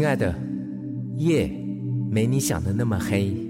亲爱的，夜没你想的那么黑。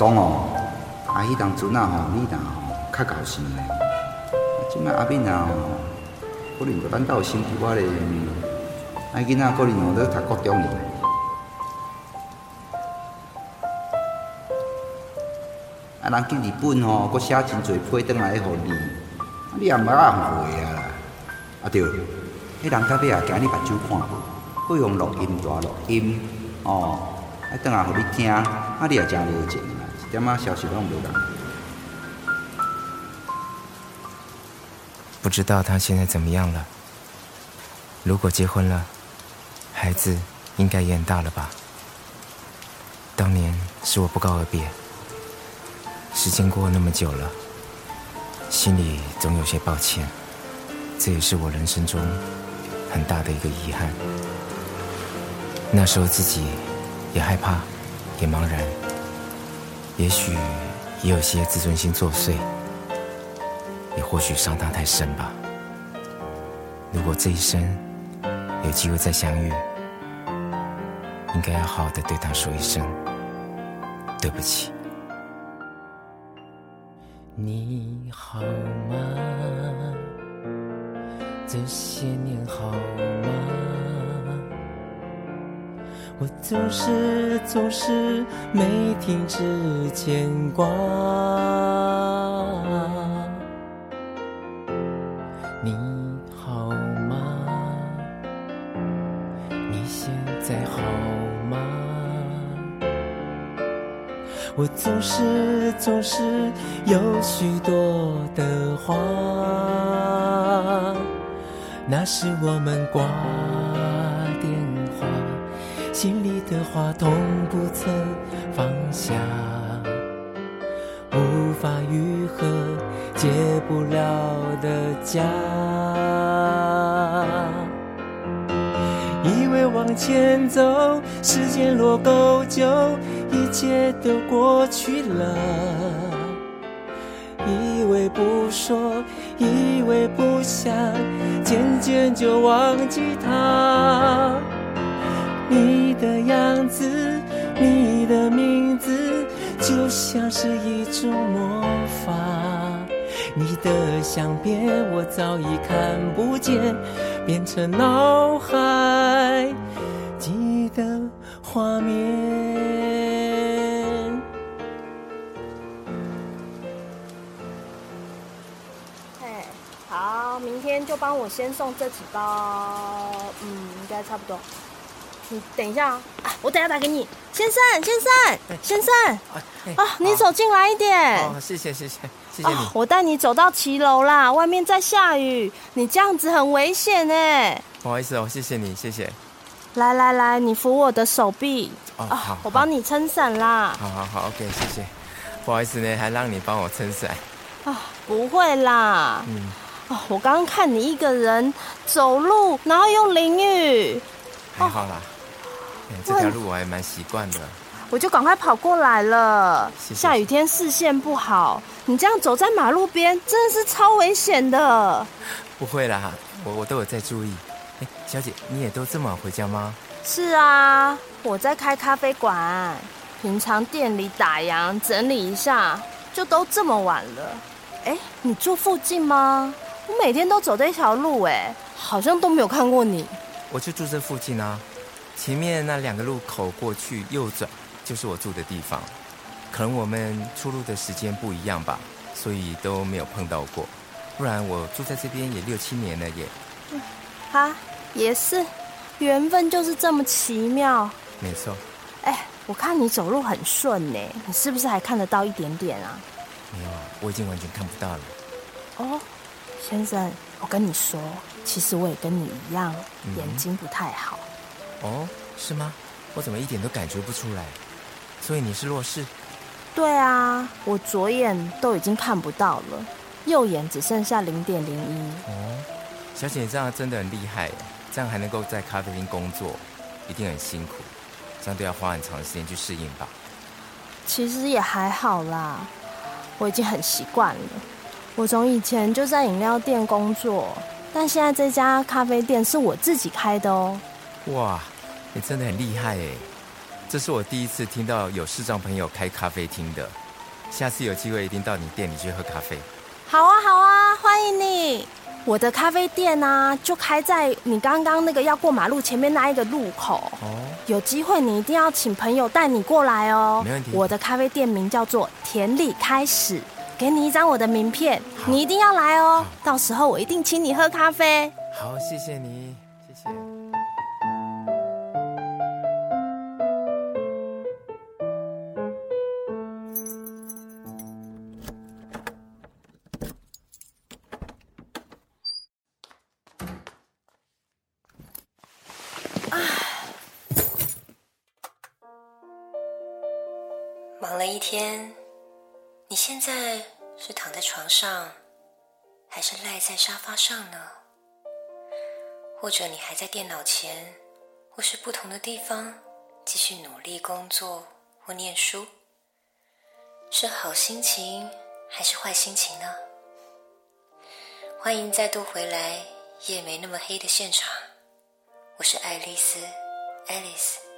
讲哦，啊，迄当阵啊吼，你若吼较搞生诶，即摆阿敏啊吼，可能着咱兜新妇仔咧，啊，囡仔可能吼咧读高中哩。啊，人去日本吼，佫写真侪批转来互你，啊，你也毋捌人会啊啦。啊对，迄人到尾也惊你目睭看，搁用录音带录音，哦。啊，等下互你听，啊，你也真无情，点仔消息拢无人。不知道他现在怎么样了？如果结婚了，孩子应该也很大了吧？当年是我不告而别，时间过了那么久了，心里总有些抱歉，这也是我人生中很大的一个遗憾。那时候自己。也害怕，也茫然，也许也有些自尊心作祟，也或许伤他太深吧。如果这一生有机会再相遇，应该要好好的对他说一声对不起。你好吗？这些年好吗？我总是总是没停止牵挂，你好吗？你现在好吗？我总是总是有许多的话，那是我们挂。的话痛不曾放下，无法愈合，解不了的痂。以为往前走，时间落够久，一切都过去了。以为不说，以为不想，渐渐就忘记他。你的样子，你的名字，就像是一种魔法。你的相片我早已看不见，变成脑海记的画面。嘿，好，明天就帮我先送这几包，嗯，应该差不多。你等一下啊！我等下打给你，先生，先生，先生，啊，你走进来一点。哦，谢谢，谢谢，谢谢你。我带你走到骑楼啦，外面在下雨，你这样子很危险哎。不好意思哦，谢谢你，谢谢。来来来，你扶我的手臂。哦，好，我帮你撑伞啦。好好好，OK，谢谢。不好意思呢，还让你帮我撑伞。啊，不会啦。嗯。哦，我刚刚看你一个人走路，然后又淋雨。还好啦，这条路我还蛮习惯的。我就赶快跑过来了。下雨天视线不好，你这样走在马路边，真的是超危险的。不会啦，我我都有在注意。哎，小姐，你也都这么晚回家吗？是啊，我在开咖啡馆，平常店里打烊整理一下，就都这么晚了。哎，你住附近吗？我每天都走这条路，哎，好像都没有看过你。我就住这附近啊，前面那两个路口过去右转。就是我住的地方，可能我们出入的时间不一样吧，所以都没有碰到过。不然我住在这边也六七年了耶。哈，也是，缘分就是这么奇妙。没错。哎，我看你走路很顺呢，你是不是还看得到一点点啊？没有啊，我已经完全看不到了。哦，先生，我跟你说，其实我也跟你一样，眼睛不太好。哦，是吗？我怎么一点都感觉不出来？所以你是弱视？对啊，我左眼都已经看不到了，右眼只剩下零点零一。哦，小姐，你这样真的很厉害，这样还能够在咖啡厅工作，一定很辛苦，这样都要花很长时间去适应吧？其实也还好啦，我已经很习惯了。我从以前就在饮料店工作，但现在这家咖啡店是我自己开的哦。哇，你真的很厉害哎！这是我第一次听到有视障朋友开咖啡厅的，下次有机会一定到你店里去喝咖啡。好啊，好啊，欢迎你！我的咖啡店呢，就开在你刚刚那个要过马路前面那一个路口。哦，有机会你一定要请朋友带你过来哦。没问题。我的咖啡店名叫做田里开始，给你一张我的名片，你一定要来哦。到时候我一定请你喝咖啡。好，谢谢你，一天，你现在是躺在床上，还是赖在沙发上呢？或者你还在电脑前，或是不同的地方继续努力工作或念书？是好心情还是坏心情呢？欢迎再度回来，夜没那么黑的现场，我是爱丽丝，Alice。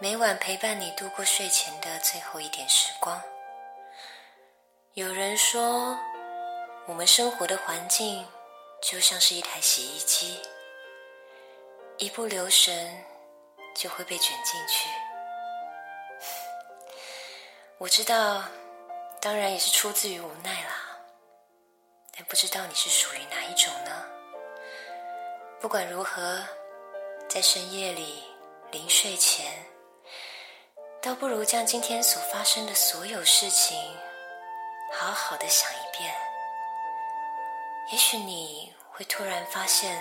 每晚陪伴你度过睡前的最后一点时光。有人说，我们生活的环境就像是一台洗衣机，一不留神就会被卷进去。我知道，当然也是出自于无奈啦。但不知道你是属于哪一种呢？不管如何，在深夜里临睡前。倒不如将今天所发生的所有事情，好好的想一遍。也许你会突然发现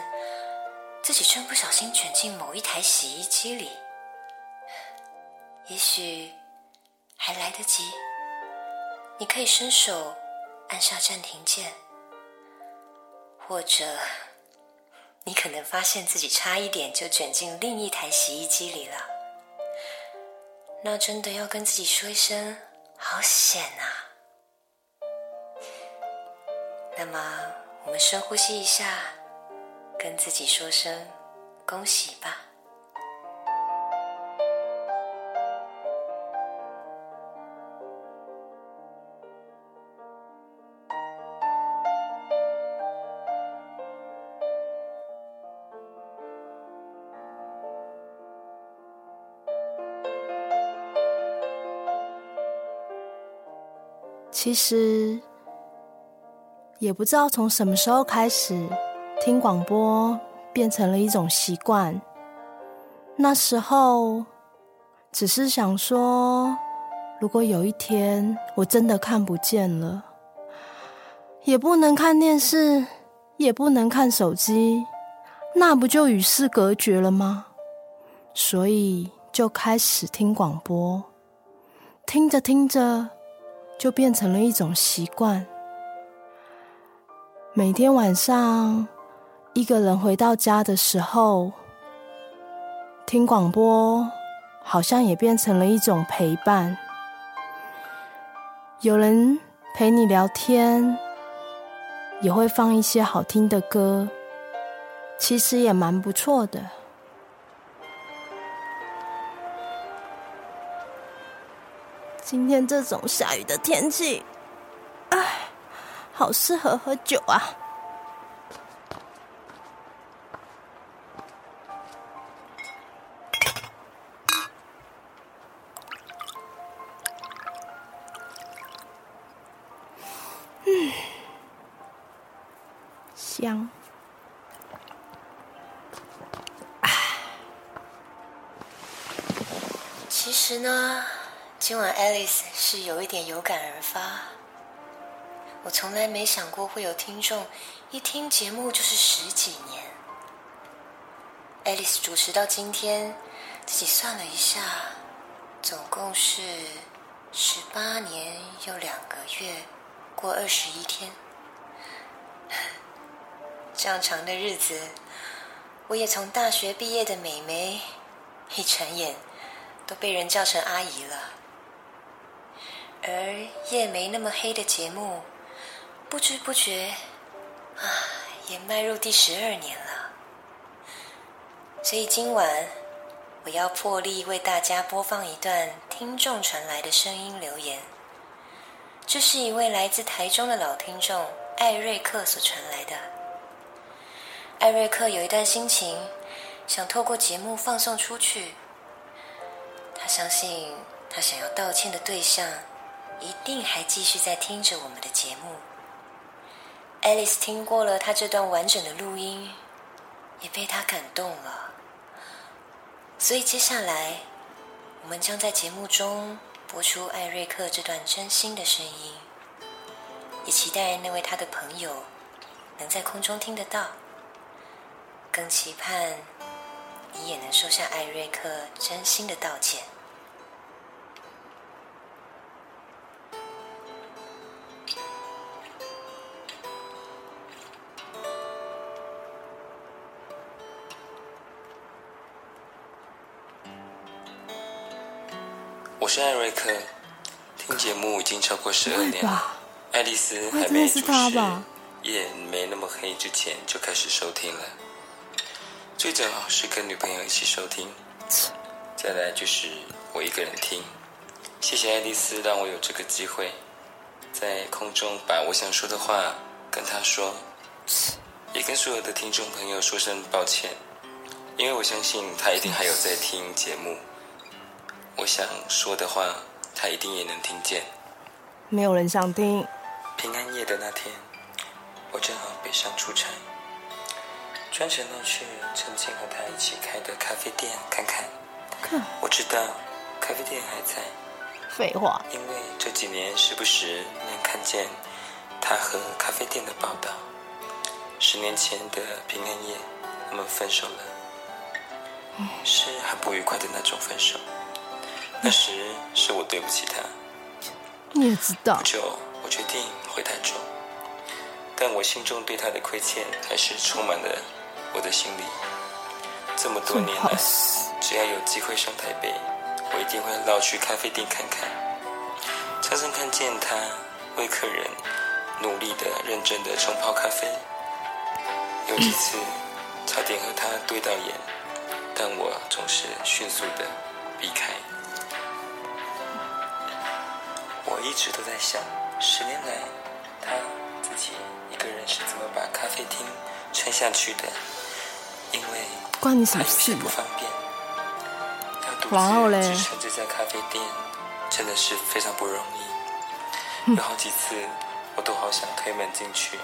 自己真不小心卷进某一台洗衣机里。也许还来得及，你可以伸手按下暂停键，或者你可能发现自己差一点就卷进另一台洗衣机里了。那真的要跟自己说一声好险啊！那么我们深呼吸一下，跟自己说声恭喜吧。其实也不知道从什么时候开始，听广播变成了一种习惯。那时候只是想说，如果有一天我真的看不见了，也不能看电视，也不能看手机，那不就与世隔绝了吗？所以就开始听广播，听着听着。就变成了一种习惯。每天晚上一个人回到家的时候，听广播好像也变成了一种陪伴。有人陪你聊天，也会放一些好听的歌，其实也蛮不错的。今天这种下雨的天气，唉，好适合喝酒啊！今晚 Alice 是有一点有感而发。我从来没想过会有听众一听节目就是十几年。Alice 主持到今天，自己算了一下，总共是十八年又两个月，过二十一天。这样长的日子，我也从大学毕业的美眉，一转眼都被人叫成阿姨了。而夜没那么黑的节目，不知不觉啊，也迈入第十二年了。所以今晚我要破例为大家播放一段听众传来的声音留言。这是一位来自台中的老听众艾瑞克所传来的。艾瑞克有一段心情，想透过节目放送出去。他相信他想要道歉的对象，一定还继续在听着我们的节目。Alice 听过了他这段完整的录音，也被他感动了。所以接下来，我们将在节目中播出艾瑞克这段真心的声音，也期待那位他的朋友能在空中听得到。更期盼你也能收下艾瑞克真心的道歉。是艾瑞克，听节目已经超过十二年了。爱丽丝还没主持夜没那么黑之前就开始收听了，最早是跟女朋友一起收听，再来就是我一个人听。谢谢爱丽丝让我有这个机会，在空中把我想说的话跟她说，也跟所有的听众朋友说声抱歉，因为我相信她一定还有在听节目，我想说的话他一定也能听见。没有人想听。平安夜的那天，我正好北上出差，专程要去曾经和他一起开的咖啡店看看。看，我知道咖啡店还在，废话，因为这几年时不时能看见他和咖啡店的报道。十年前的平安夜，我们分手了，是很不愉快的那种分手。那时是我对不起他。你也知道不，久，我决定回台中，但我心中对他的亏欠还是充满了我的心里。这么多年来，只要有机会上台北，我一定会绕去咖啡店看看，常常看见他为客人努力的、认真的冲泡咖啡。有几次差点和他对到眼，但我总是迅速的避开。我一直都在想，十年来他自己一个人是怎么把咖啡厅撑下去的？因为他有些？不方便，要独然后嘞自支撑这家咖啡店，真的是非常不容易。嗯有好几次，我都好想推门进去，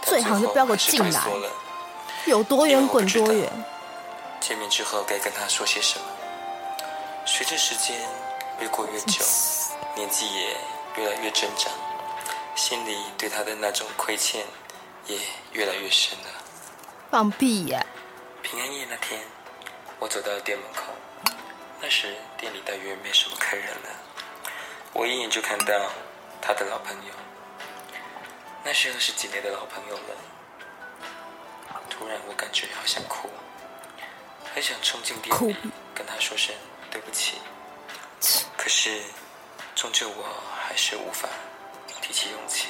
最好就不要给我进来。有多远滚多远。见面之后该跟他说些什么？随着时间越过越久，年纪也越来越增长，心里对他的那种亏欠也越来越深了。放屁呀、平安夜那天，我走到店门口，那时店里大约没什么客人了。我一眼就看到他的老朋友。那时二十几年的老朋友了。突然，我感觉好想哭，很想冲进店里跟他说声对不起。可是，终究我还是无法提起勇气。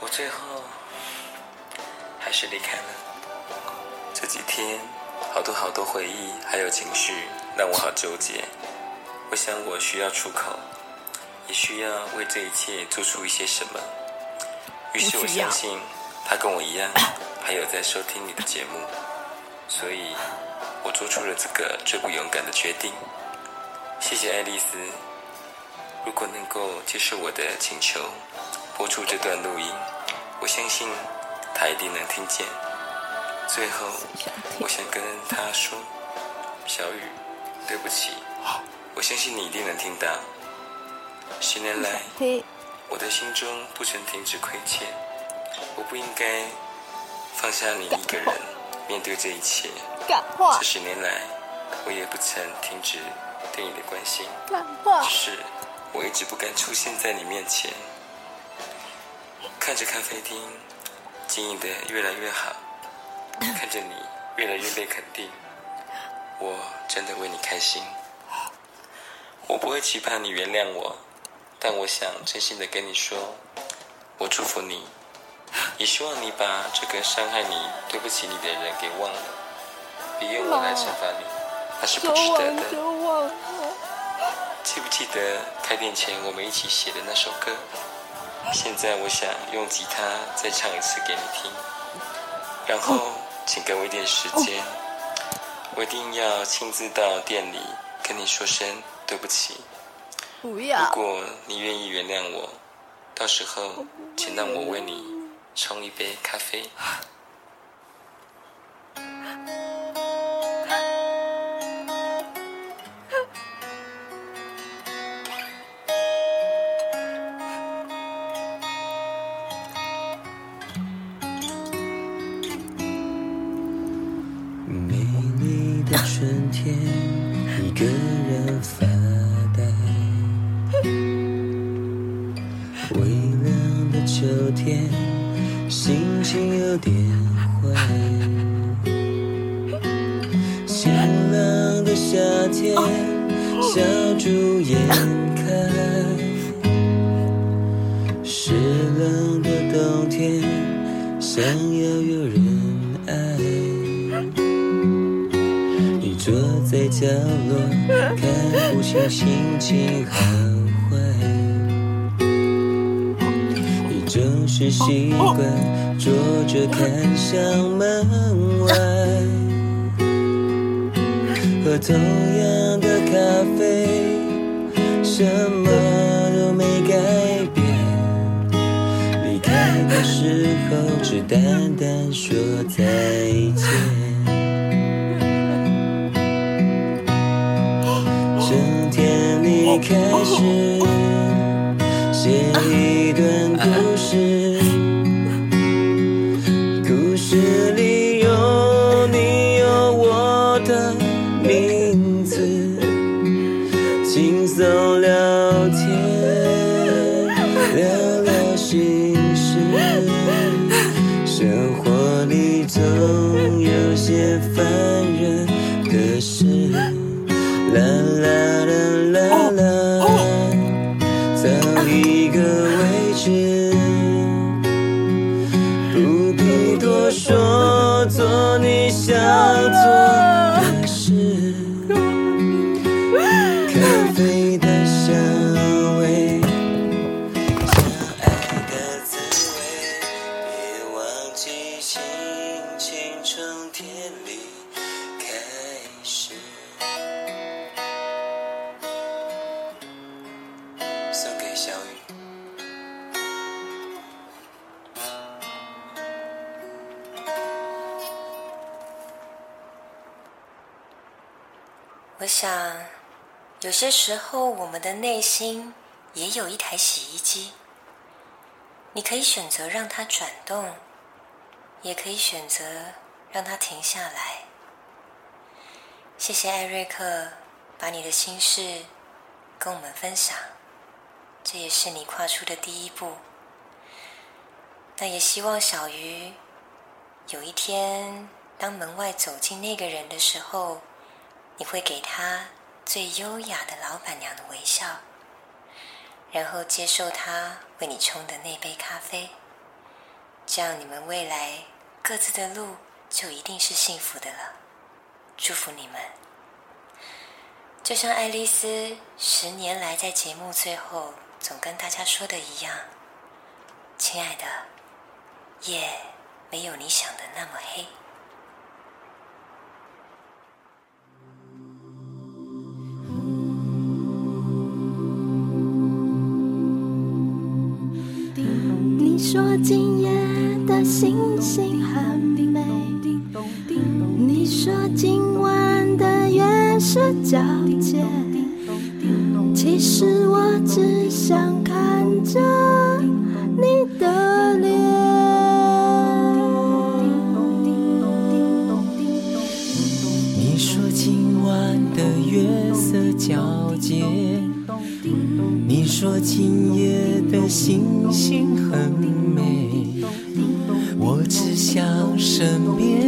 我最后还是离开了。这几天，好多好多回忆还有情绪，让我好纠结。我想，我需要出口，也需要为这一切做出一些什么。于是我相信，他跟我一样，还有在收听你的节目，所以我做出了这个最不勇敢的决定。谢谢爱丽丝。如果能够接受我的请求，播出这段录音，我相信她一定能听见。最后，我想跟她说：“小雨，对不起。”我相信你一定能听到。十年来，我的心中不曾停止亏欠。我不应该放下你一个人面对这一切。这十年来，我也不曾停止对你的关心。只是我一直不敢出现在你面前。看着咖啡厅经营的越来越好，看着你越来越被肯定，我真的为你开心。我不会期盼你原谅我，但我想真心的跟你说，我祝福你，也希望你把这个伤害你、对不起你的人给忘了，别用我来惩罚你，那是不值得的。记不记得开店前我们一起写的那首歌？现在我想用吉他再唱一次给你听，然后请给我一点时间，我一定要亲自到店里跟你说声。对不起，不要。如果你愿意原谅我，到时候请让我为你冲一杯咖啡。想要有人爱。你坐在角落，看不清心情好坏。你总是习惯坐着看向门外，喝同样的咖啡，什么的时候，只淡淡说再见。整天你开始写一段故事，故事里有你有我的名字，我想，有些时候我们的内心也有一台洗衣机，你可以选择让它转动，也可以选择让它停下来。谢谢艾瑞克，把你的心事跟我们分享。这也是你跨出的第一步。那也希望小鱼有一天，当门外走进那个人的时候，你会给他最优雅的老板娘的微笑，然后接受他为你冲的那杯咖啡。这样，你们未来各自的路就一定是幸福的了。祝福你们！就像爱丽丝十年来在节目最后总跟大家说的一样，亲爱的，夜没有你想的那么黑。说今夜的星星很美，你说今晚的月是皎洁，其实我只想看着你的脸。你说今晚的月色皎洁，说今夜的星星很美，我只想身边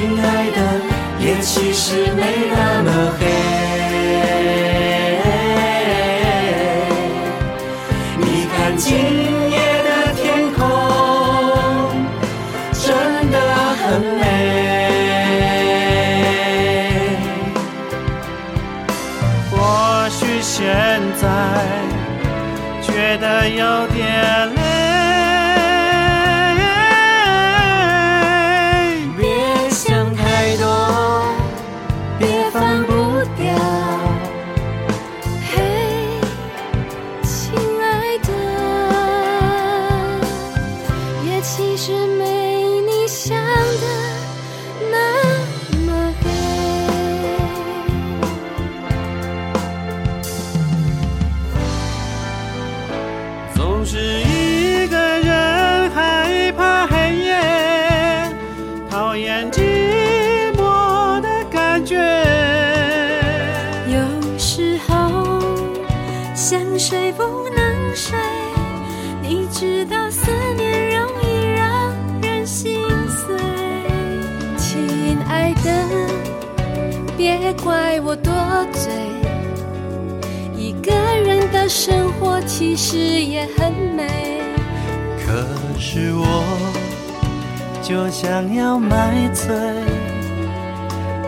亲爱的，夜其实没那么黑。你看今夜的天空，真的很美。或许现在觉得有睡不能睡，你知道思念容易让人心碎。亲爱的，别怪我多嘴，一个人的生活其实也很美。可是我就想要买醉，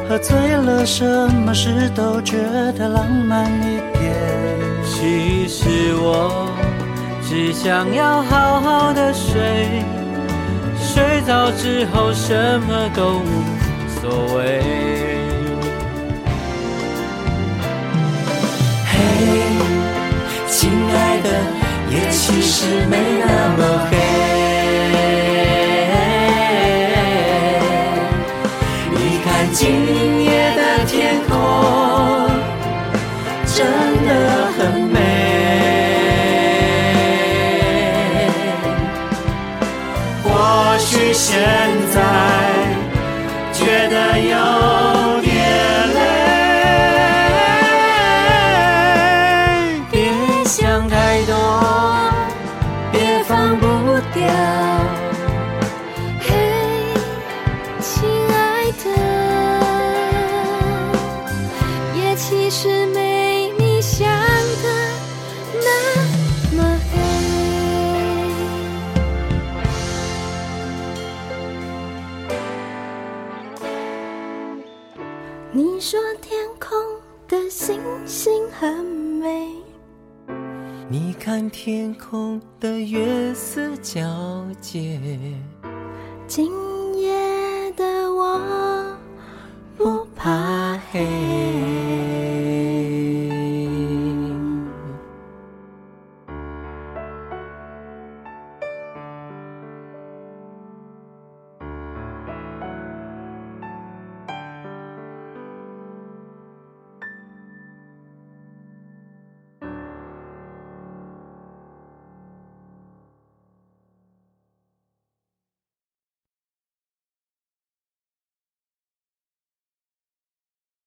喝醉了什么事都觉得浪漫一点。其实我只想要好好的睡，睡着之后什么都无所谓。嘿，亲爱的，也其实没那么你说天空的星星很美，你看天空的月色皎洁。今